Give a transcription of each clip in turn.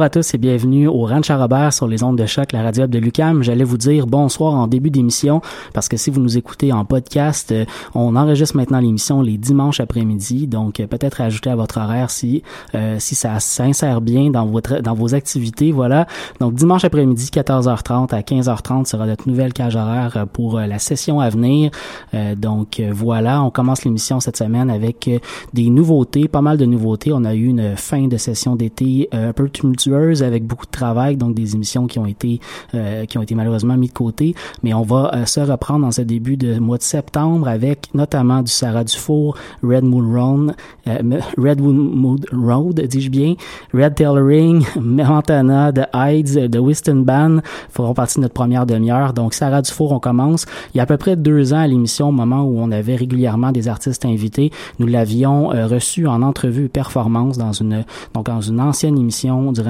Bonjour à tous et bienvenue au Ranch à Robert sur les ondes de choc, la radio de Lucam. J'allais vous dire bonsoir en début d'émission parce que si vous nous écoutez en podcast, euh, on enregistre maintenant l'émission les dimanches après-midi, donc euh, peut-être ajouter à votre horaire si euh, si ça s'insère bien dans votre dans vos activités. Voilà. Donc dimanche après-midi 14h30 à 15h30 sera notre nouvelle cage horaire pour la session à venir. donc voilà, on commence l'émission cette semaine avec des nouveautés, pas mal de nouveautés. On a eu une fin de session d'été un peu tumultueuse avec beaucoup de travail, donc des émissions qui ont été euh, qui ont été malheureusement mis de côté. Mais on va euh, se reprendre dans ce début de mois de septembre avec notamment du Sarah Dufour, Red Moon Road, euh, Red Moon Road, dis-je bien, Red Tailoring, Montana, The Hides, The Whiston Band feront partie de notre première demi-heure. Donc Sarah Dufour, on commence. Il y a à peu près deux ans à l'émission, au moment où on avait régulièrement des artistes invités, nous l'avions reçu en entrevue performance dans une donc dans une ancienne émission du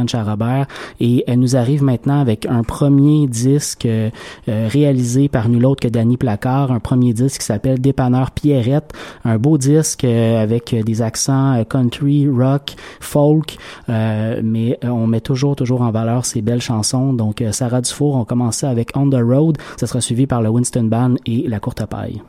Et elle nous arrive maintenant avec un premier disque euh, réalisé par nul autre que Danny Placard, un premier disque qui s'appelle Dépanneur Pierrette, un beau disque euh, avec des accents euh, country, rock, folk, mais on met toujours toujours en valeur ces belles chansons. Donc Sarah Dufour, on commençait avec On the Road, ça sera suivi par le Winston Band et La Courte Paille.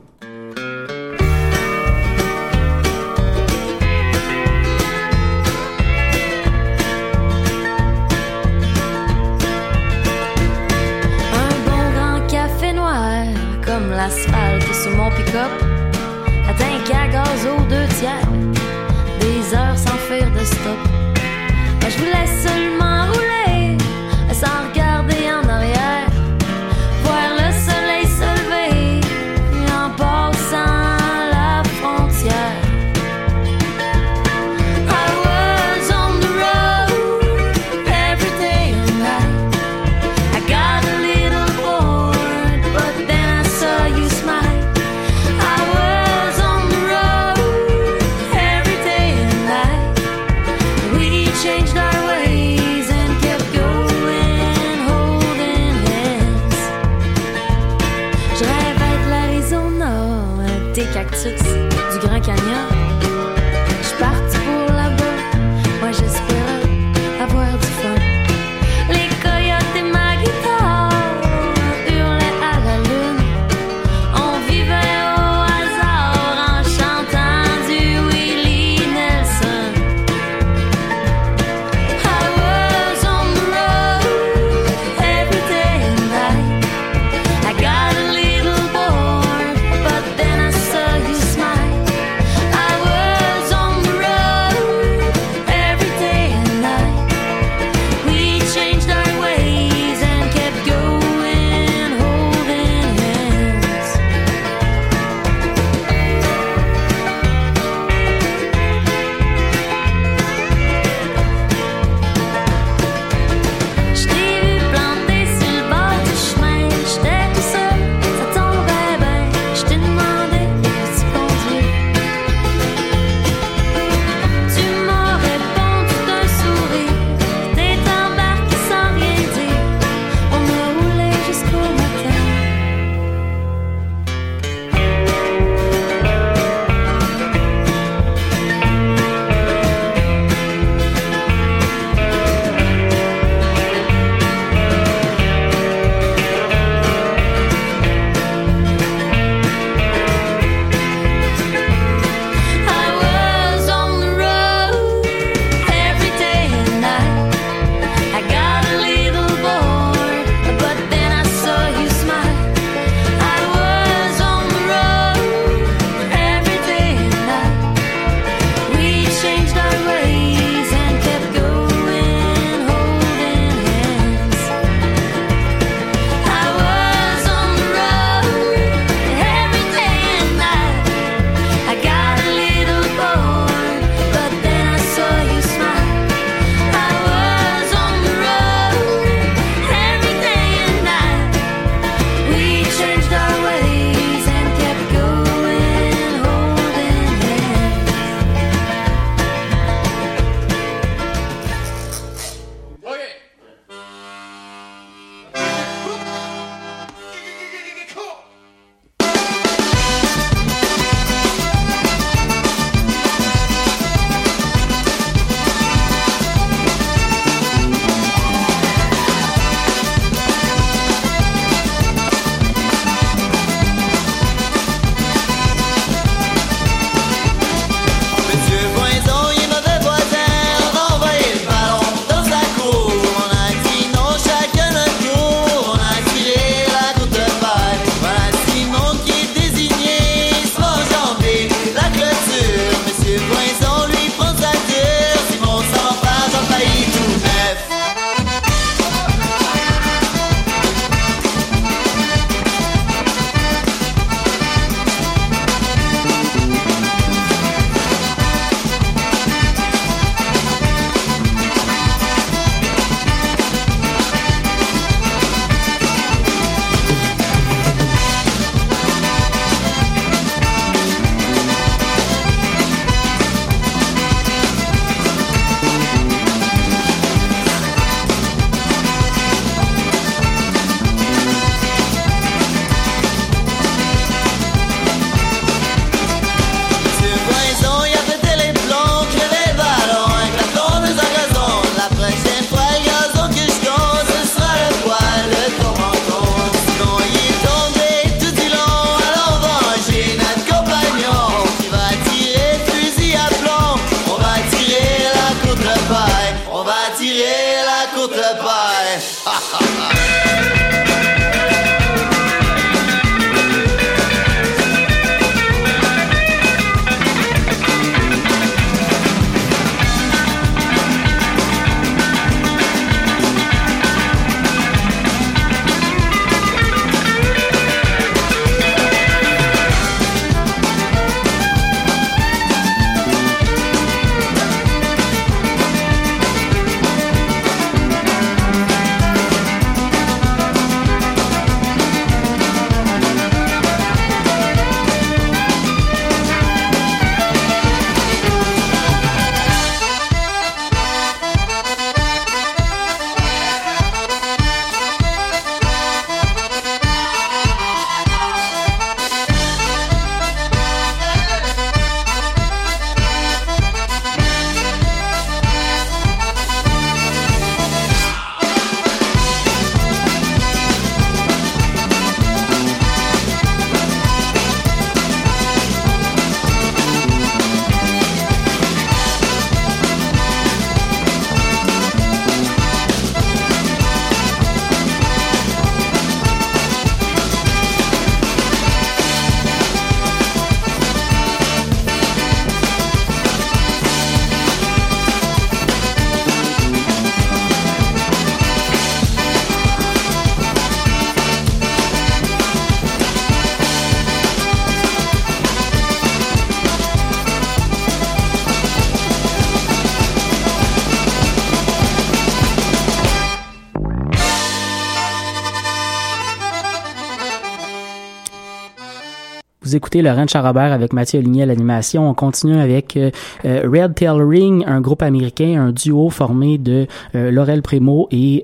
Vous écoutez Laurent Charabert avec Mathieu Aligné à l'animation. On continue avec euh, euh, Red Tail Ring, un groupe américain, un duo formé de euh, Laurel Primo et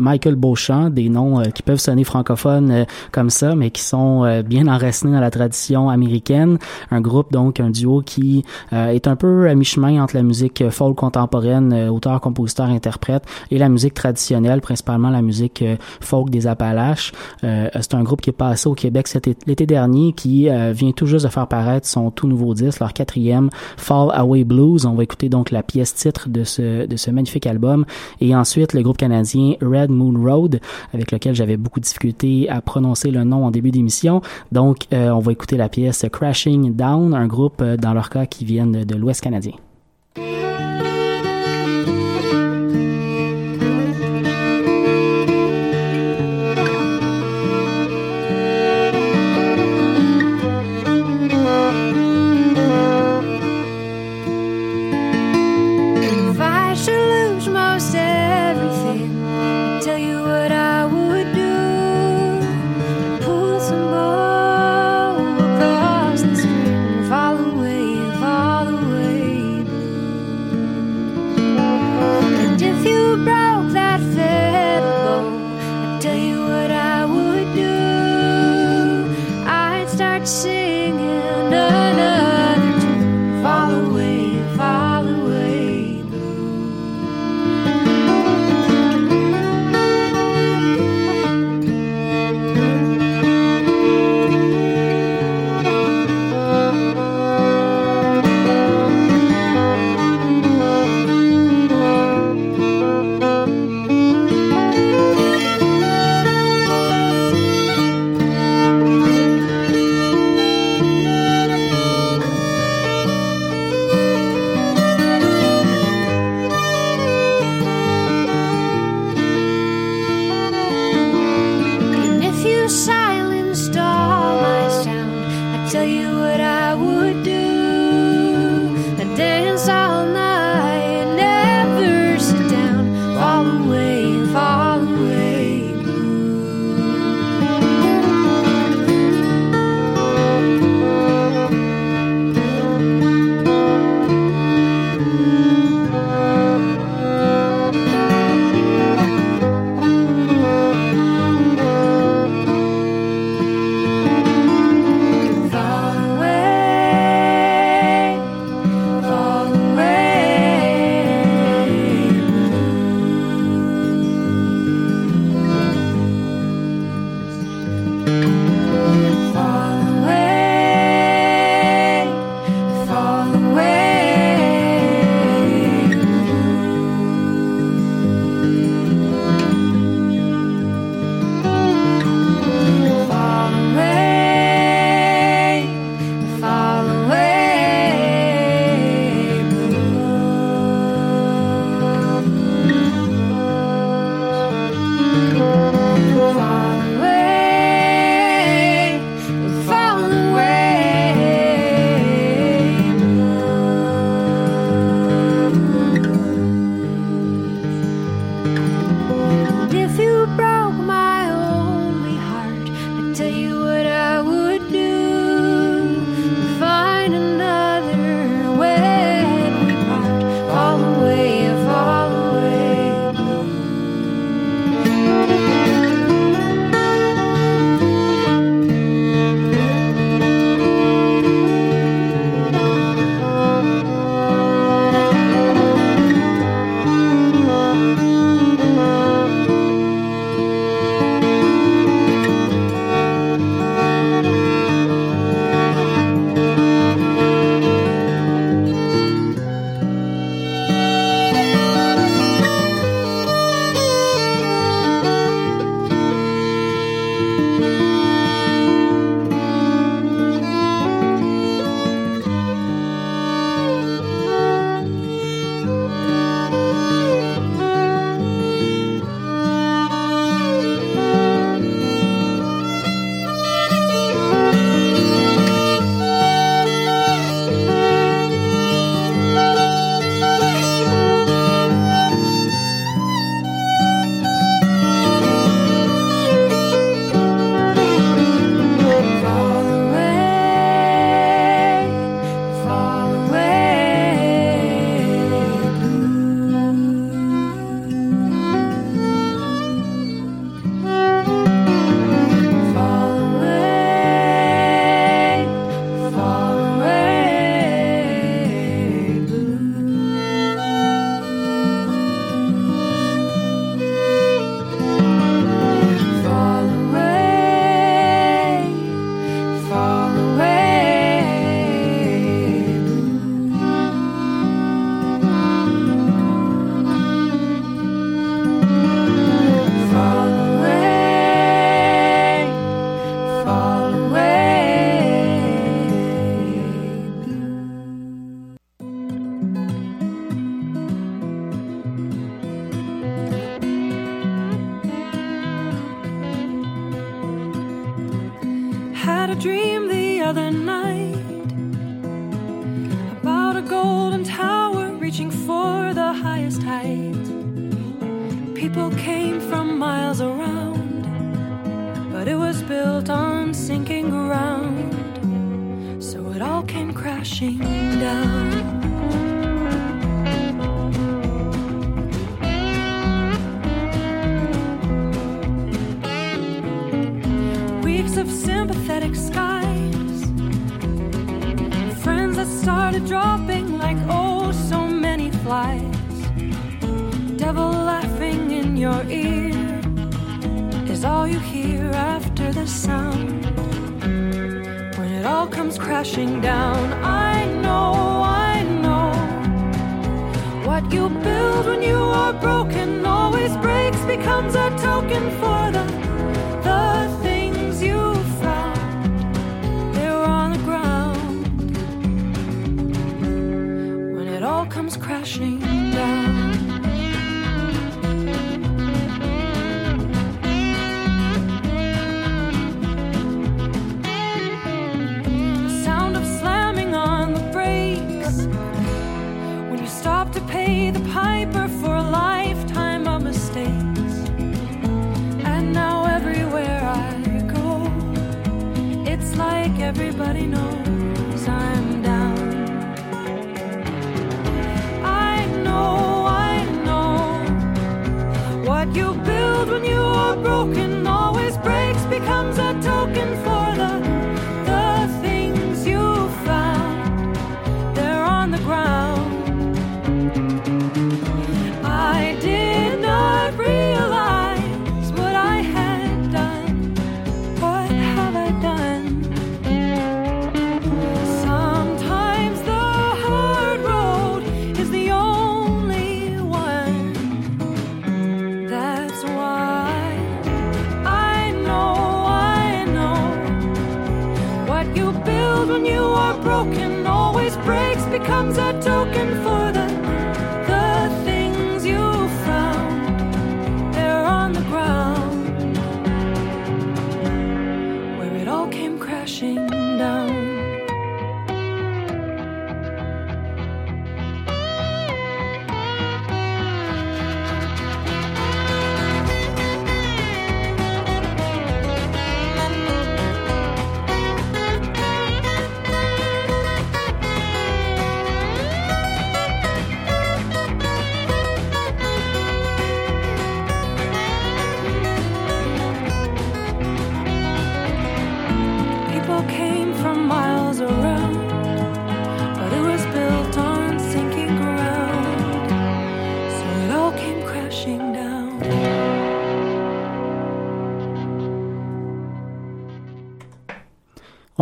Michael Beauchamp, des noms qui peuvent sonner francophones comme ça, mais qui sont bien enracinés dans la tradition américaine. Un groupe, donc, un duo qui est un peu à mi-chemin entre la musique folk contemporaine, auteur, compositeur, interprète, et la musique traditionnelle, principalement la musique folk des Appalaches. C'est un groupe qui est passé au Québec l'été dernier, qui euh, vient tout juste de faire paraître son tout nouveau disque, leur quatrième, Fall Away Blues. On va écouter donc la pièce titre de ce, de ce magnifique album. Et ensuite, le groupe canadien Red Moon Road, avec lequel j'avais beaucoup de difficultés à prononcer le nom en début d'émission. Donc, euh, on va écouter la pièce Crashing Down, un groupe, euh, dans leur cas, qui viennent de l'Ouest canadien. Golden tower reaching for the highest height. People came from miles around, but it was built on sinking ground, so it all came crashing down. Of sympathetic skies, friends that started dropping all you hear after the sound. When it all comes crashing down, I know, I know. What you build when you are broken always breaks, becomes a token for the,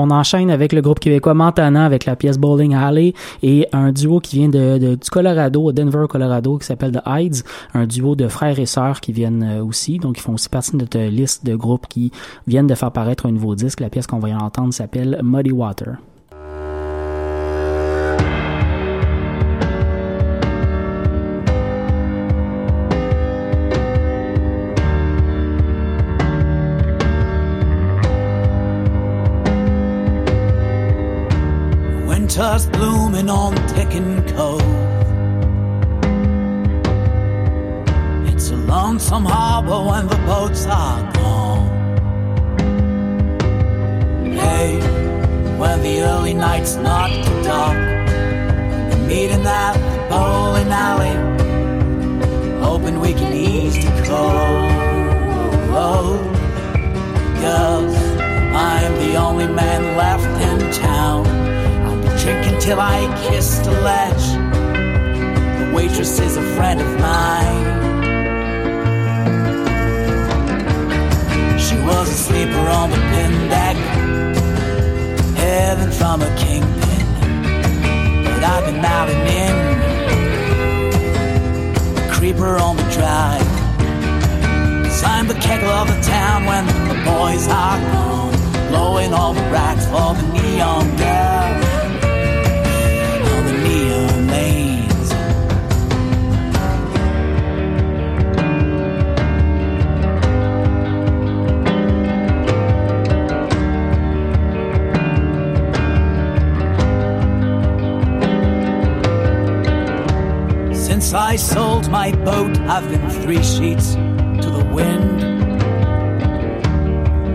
On enchaîne avec le groupe québécois Montana avec la pièce Bowling Alley et un duo qui vient de, du Colorado, Denver, Colorado, qui s'appelle The Hides, un duo de frères et sœurs qui viennent euh, aussi, donc ils font aussi partie de notre liste de groupes qui viennent de faire paraître un nouveau disque. La pièce qu'on va y entendre s'appelle Muddy Water. Winter's blooming on Ticking Cove. It's a lonesome harbor when the boats are gone. Hey, when the early night's not too dark, meeting at the bowling alley, hoping we can ease the cold. Girls, I'm the only man left in town. Drinking till I kiss the ledge. The waitress is a friend of mine. She was a sleeper on the pin deck, heaven from a kingpin. But I've been out and in, a creeper on the drive. i I'm the kegel of the town when the boys are gone, blowing all the racks for the neon girl. Since I sold my boat, I've been three sheets to the wind.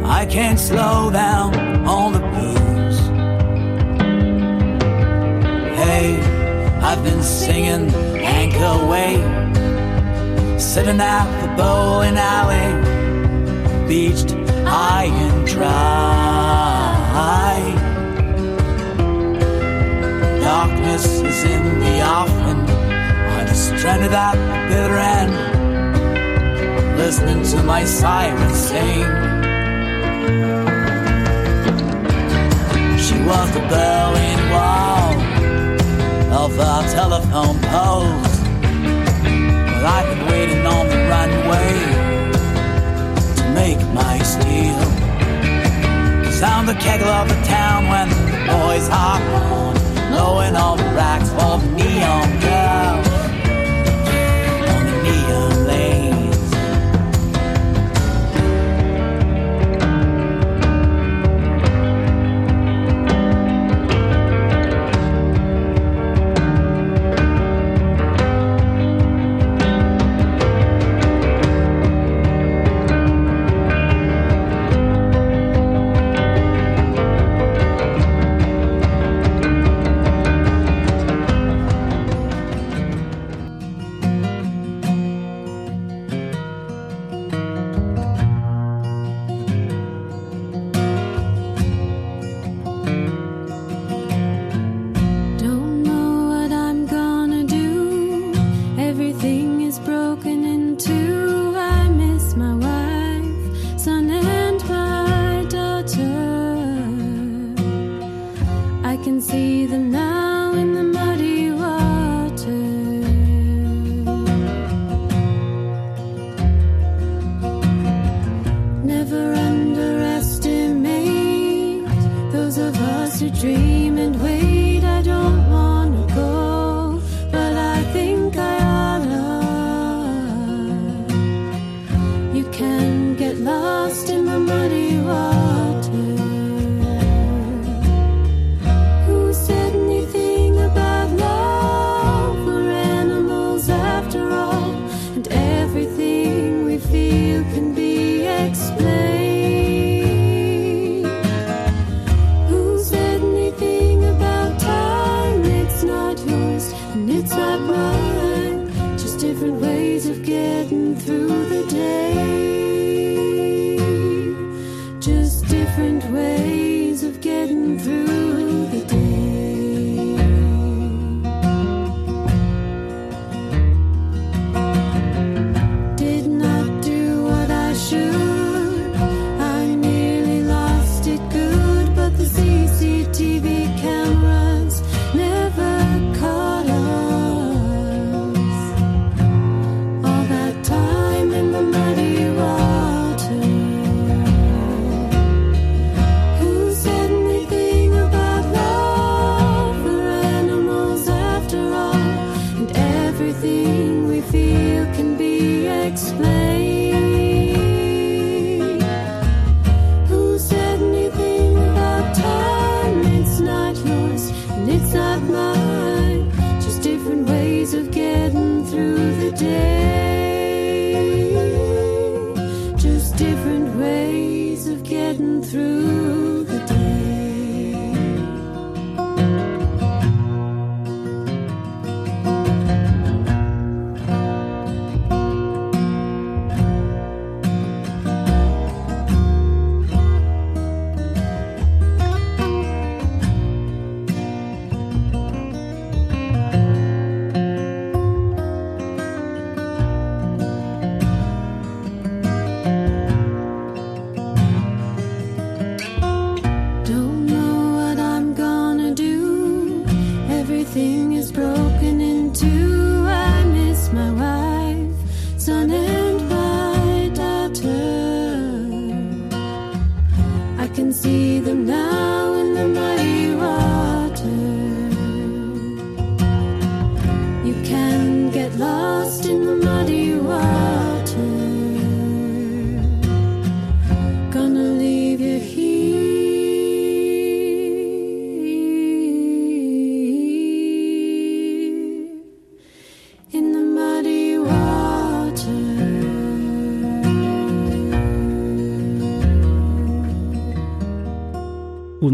I can't slow down on the booze. Hey, I've been singing Anchor Way, sitting at the bowling alley, beached high and dry. Darkness is in the offing. Stranded at the bitter end, listening to my siren sing. She was the Berlin Wall of our telephone poles. But I've been waiting on the runway to make my steal. Cause I'm the kegel of the town when the boys hop on, blowing all the racks for the neon girls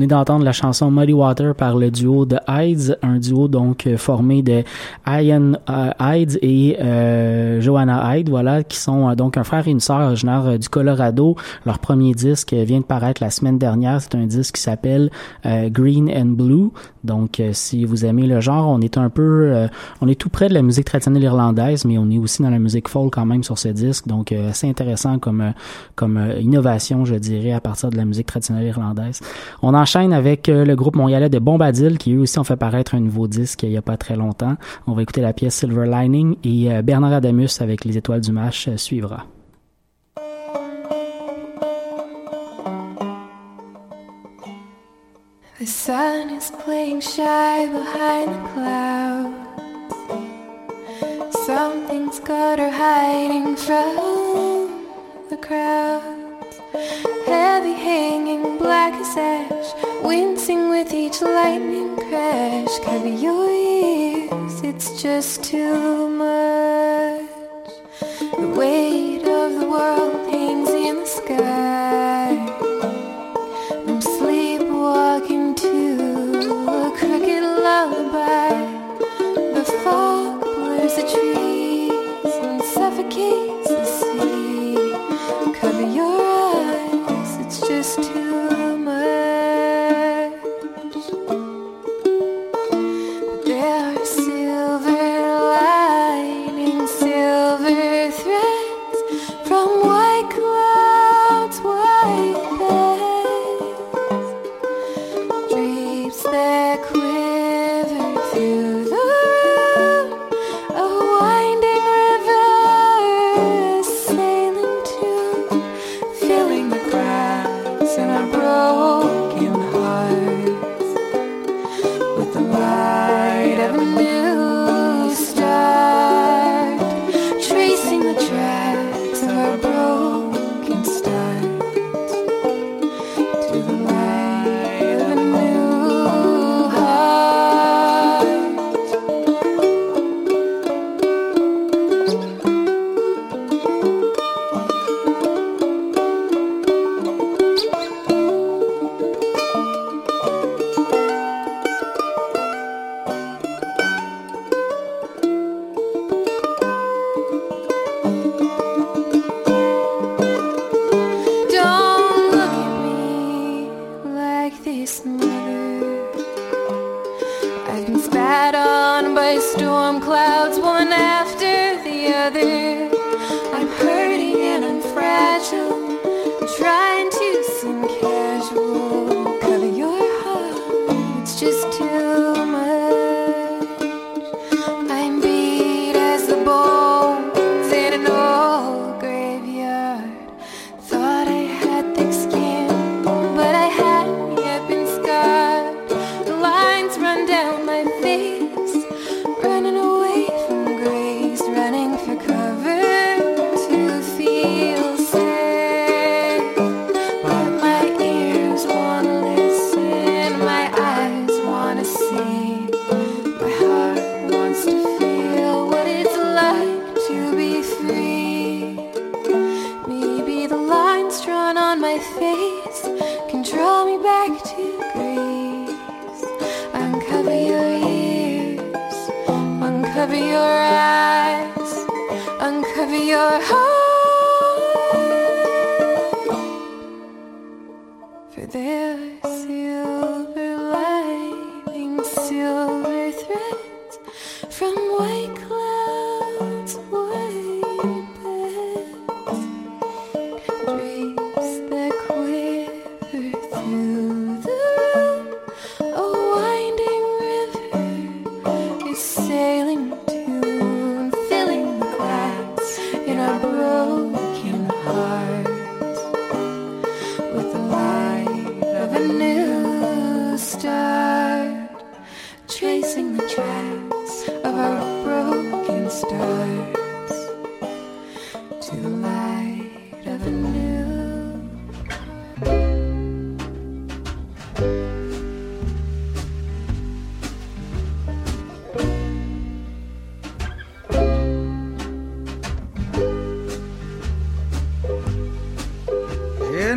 d'entendre la chanson Muddy Water par le duo de Hides, un duo donc euh, formé de Ian euh, Hyde et euh, Joanna Hyde, voilà, qui sont donc un frère et une sœur du Colorado. Leur premier disque vient de paraître la semaine dernière. C'est un disque qui s'appelle Green and Blue. Donc, si vous aimez le genre, on est un peu, on est tout près de la musique traditionnelle irlandaise, mais on est aussi dans la musique folk quand même sur ce disque. Donc, euh, assez intéressant comme comme innovation, je dirais, à partir de la musique traditionnelle irlandaise. On enchaîne avec euh, le groupe montréalais de Bombadil, qui eux aussi ont fait paraître un nouveau disque il y a pas très longtemps. On va écouter la pièce Silver Lining et euh, Bernard Adamus avec les étoiles du match euh, suivra. The sun is playing shy behind the clouds. Something's got her hiding from the crowds. Heavy hanging black as ash, wincing with each lightning crash. Cover your ears, it's just too much. The weight of the world hangs in the sky.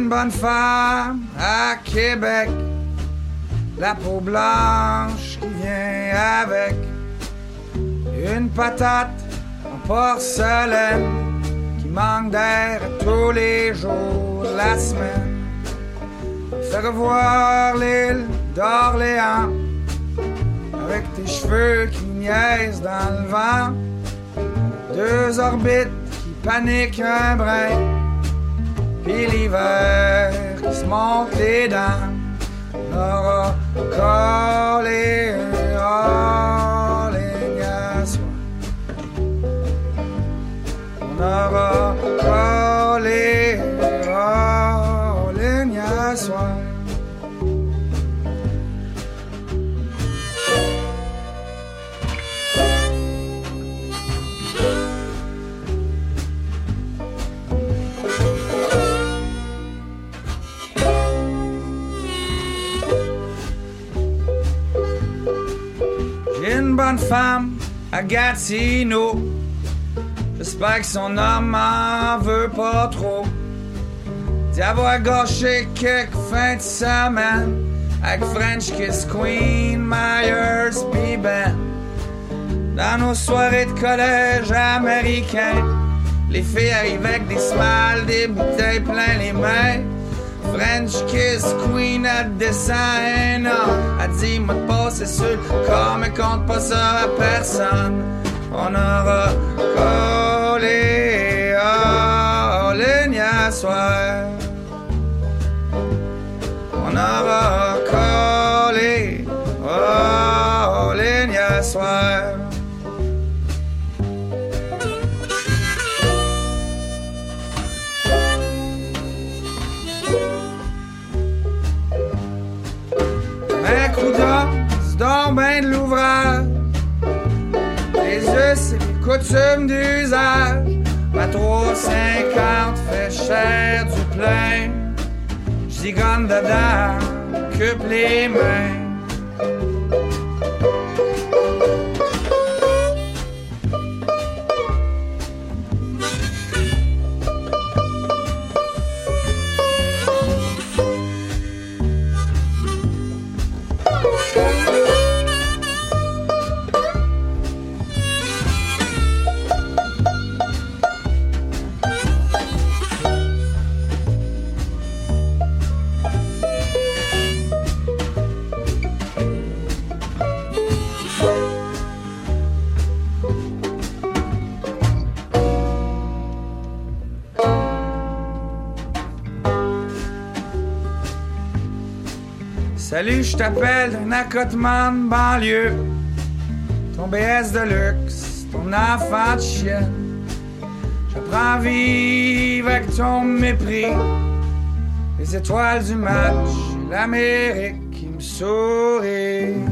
Bonne femme à Québec la peau blanche qui vient avec une patate en porcelaine qui manque d'air tous les jours de la semaine. Fais revoir l'île d'Orléans avec tes cheveux qui niaisent dans le vent. Deux orbites qui paniquent un brin. Puis l'hiver qui se monte les dents. On aura collé. On aura collé ligne à soi. Bonne femme à Gatineau. J'espère que son homme en veut pas trop. D'y avoir gâché quelques fins de semaine avec French Kiss Queen, Myers, pis Ben. Dans nos soirées de collège américain, les filles arrivent avec des smiles, des bouteilles plein les mains. French Kiss Queen, elle descend. Elle dit, moi passer sur le corps, mais compte pas ça à personne. On aura collé ligne à soir. Coutumes d'usage. Ma 3,50 fait cher du plein. J'zigonne dedans, occupe les mains. Je t'appelle d'un accotement de banlieue. Ton BS de luxe, ton enfant de chienne. J'apprends à vivre avec ton mépris. Les étoiles du match, l'Amérique qui me sourit.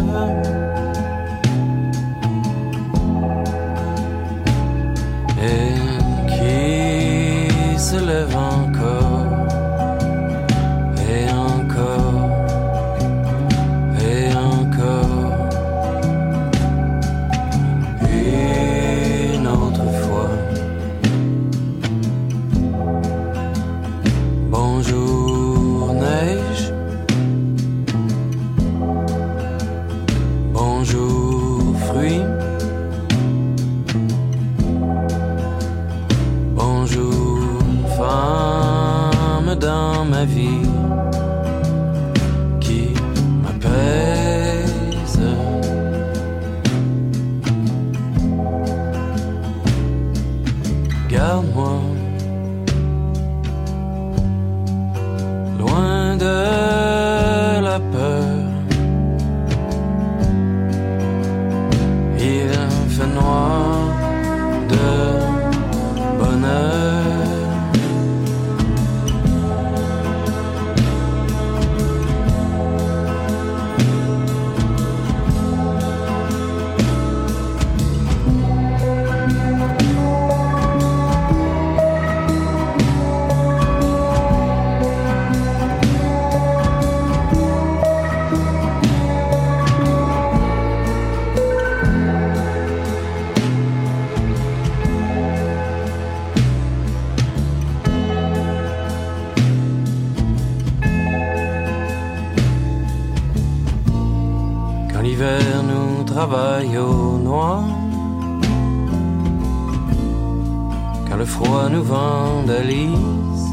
never froid nous vandalise,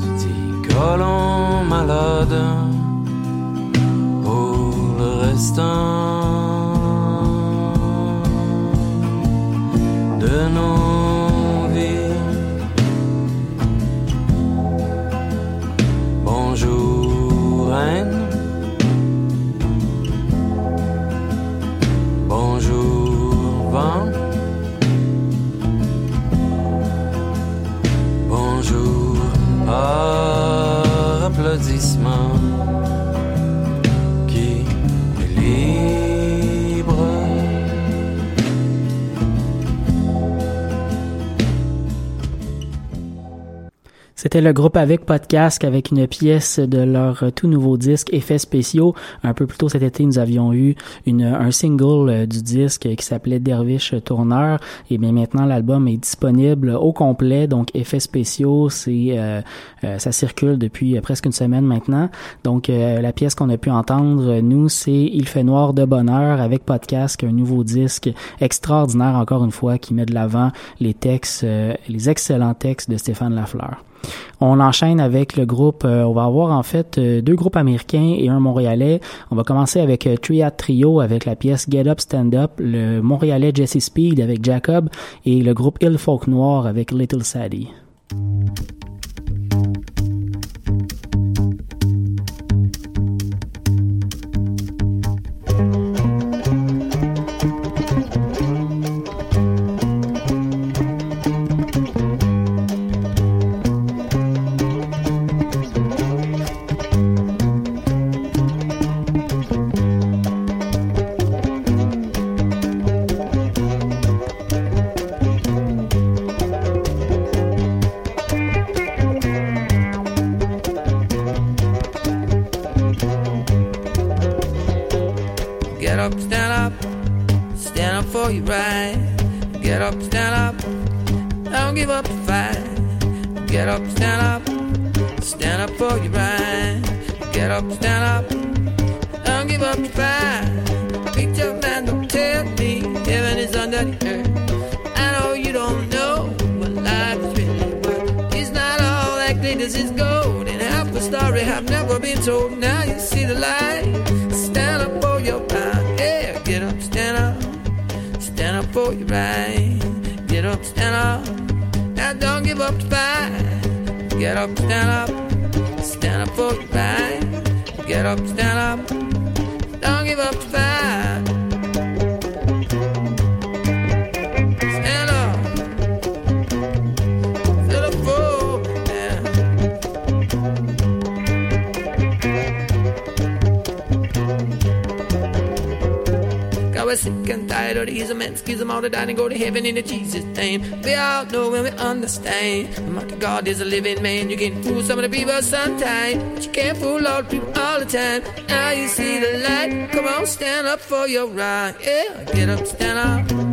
petit colon malade pour le restant de nos vies. Bonjour Reine. C'était le groupe avec podcast avec une pièce de leur tout nouveau disque Effets spéciaux. Un peu plus tôt cet été, nous avions eu une, un single euh, du disque qui s'appelait Dervish Tourneur. Et bien maintenant, l'album est disponible au complet. Donc Effets spéciaux, c'est euh, euh, ça circule depuis euh, presque une semaine maintenant. Donc euh, la pièce qu'on a pu entendre, nous, c'est Il fait noir de bonheur avec podcast, un nouveau disque extraordinaire encore une fois qui met de l'avant les textes, les excellents textes de Stéphane Lafleur. On enchaîne avec le groupe, euh, on va avoir en fait euh, deux groupes américains et un montréalais. On va commencer avec euh, Triad Trio avec la pièce Get Up Stand Up, le montréalais Jesse Speed avec Jacob et le groupe Il Folk Noir avec Little Sadie. The mighty God is a living man. You can fool some of the people sometimes, but you can't fool all the people all the time. Now you see the light. Come on, stand up for your right. Yeah, get up, stand up,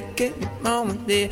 delicate moment there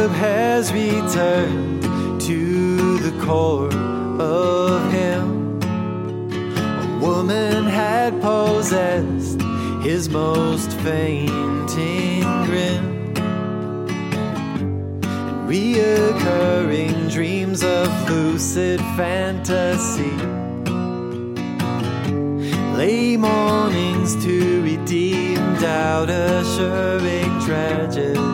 Has returned to the core of him. A woman had possessed his most fainting grin. Reoccurring dreams of lucid fantasy. Lay mornings to redeem doubt, assuring tragedy.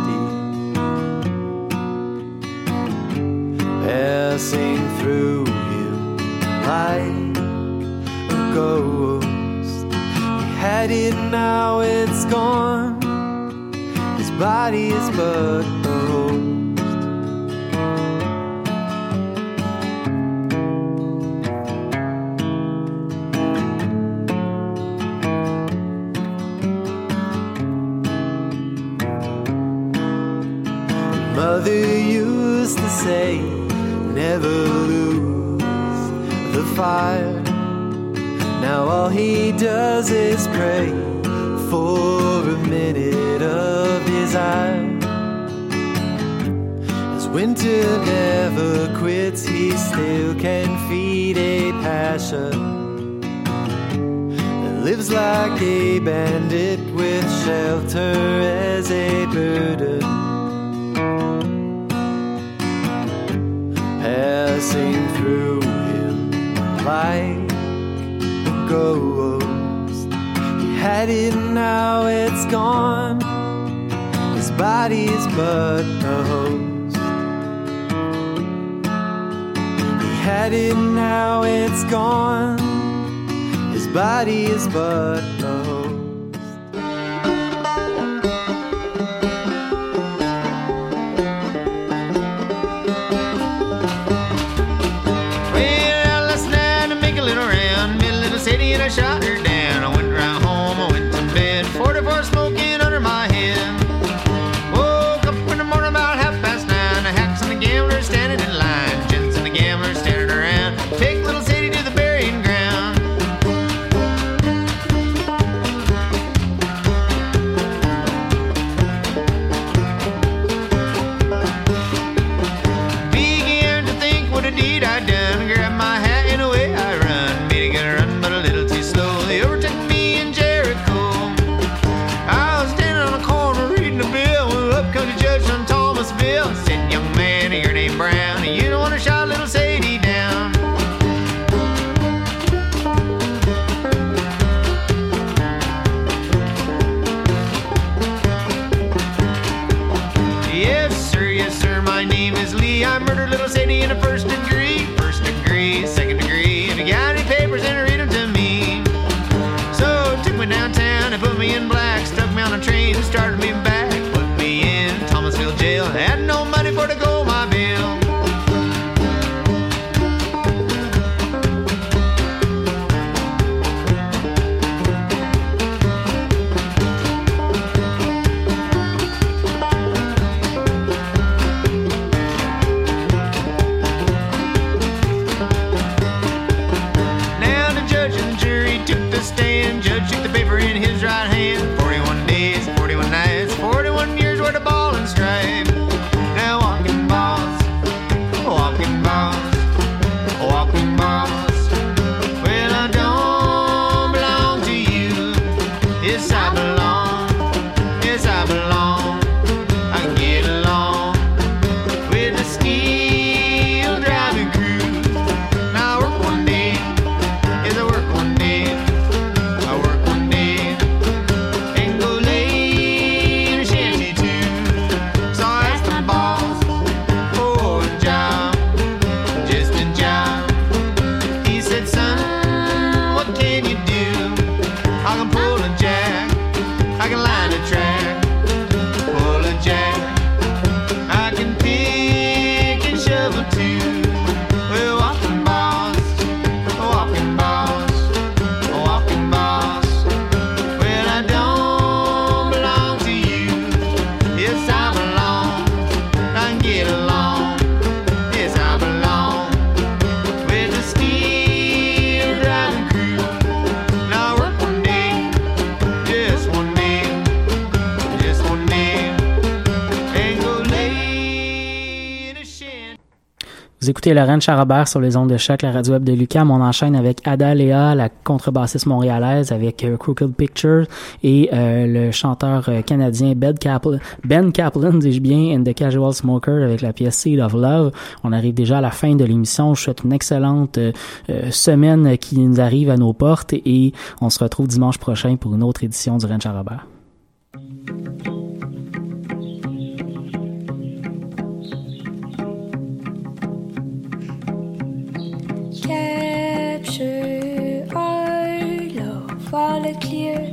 fight now, it's gone. His body is but but the host. He had it, now it's gone. His body is but a host. Shook the paper in his right hand. Écoutez Lorraine Charabert sur les ondes de choc, la radio web de Lucam. On enchaîne avec Ada Léa, la contrebassiste montréalaise, avec euh, Crooked Pictures et euh, le chanteur euh, canadien Ben Kaplan, ben Kaplan, dis-je bien, and the Casual Smoker avec la pièce Seed of Love. On arrive déjà à la fin de l'émission. Je souhaite une excellente semaine qui nous arrive à nos portes et on se retrouve dimanche prochain pour une autre édition du Rennes Charabert. The clear.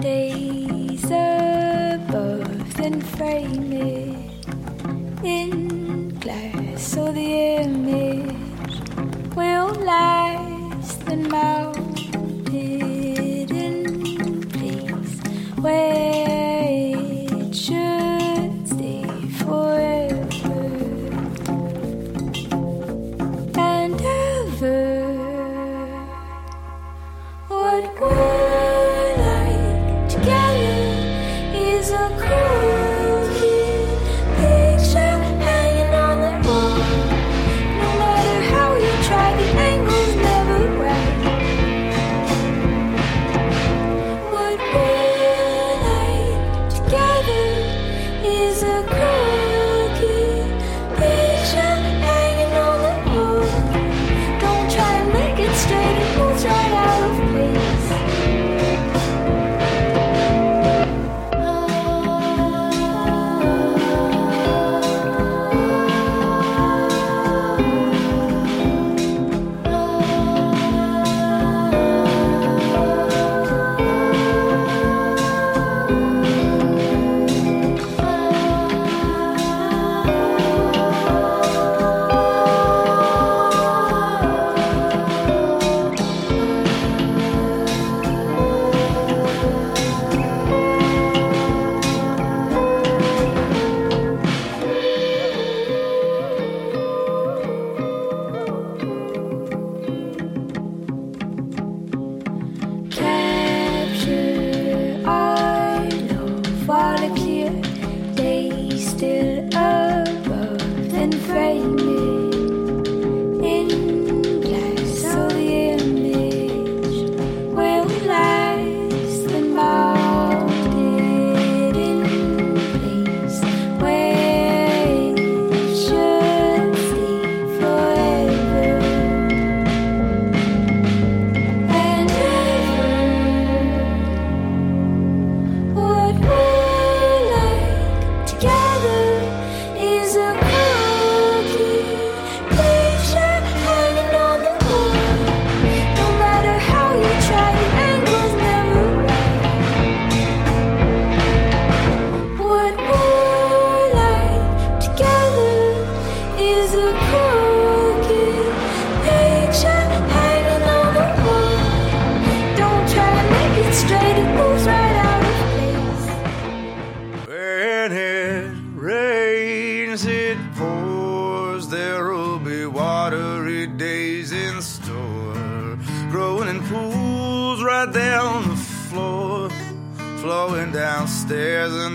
Days above then frame it in glass so the image. Will last and mounted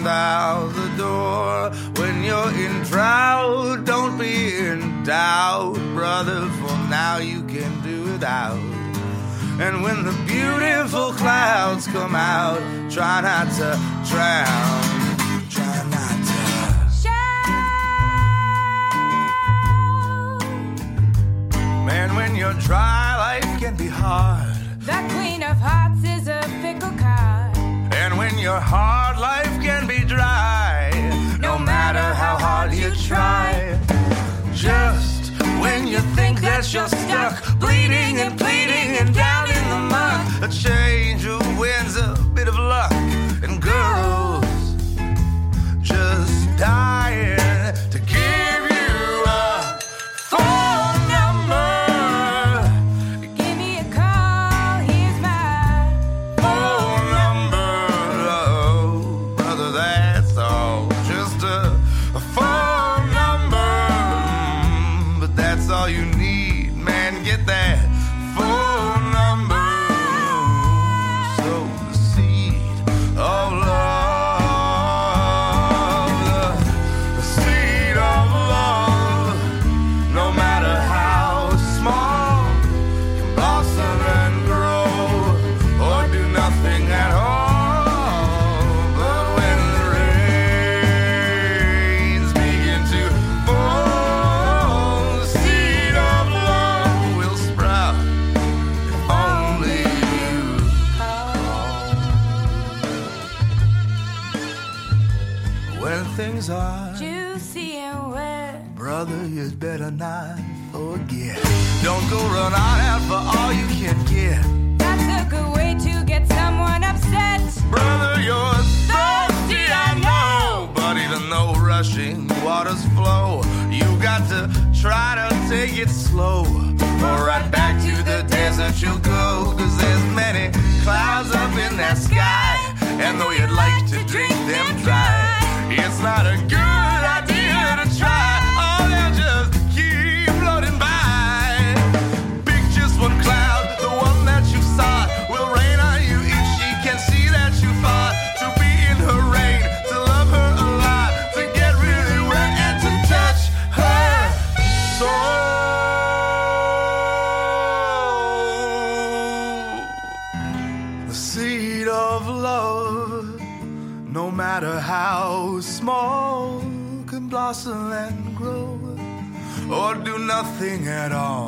and out the door. When you're in drought, don't be in doubt, brother, for now you can do without. And when the beautiful clouds come out, try not to drown. Try not to. Man, when you're dry, When hard, life can be dry. No matter how hard you try. Just when you think that you're stuck, bleeding and pleading take it slow. Or right back to the desert you'll go. Cause there's many clouds up in that sky. And though you'd like to drink them dry, it's not a nothing at all.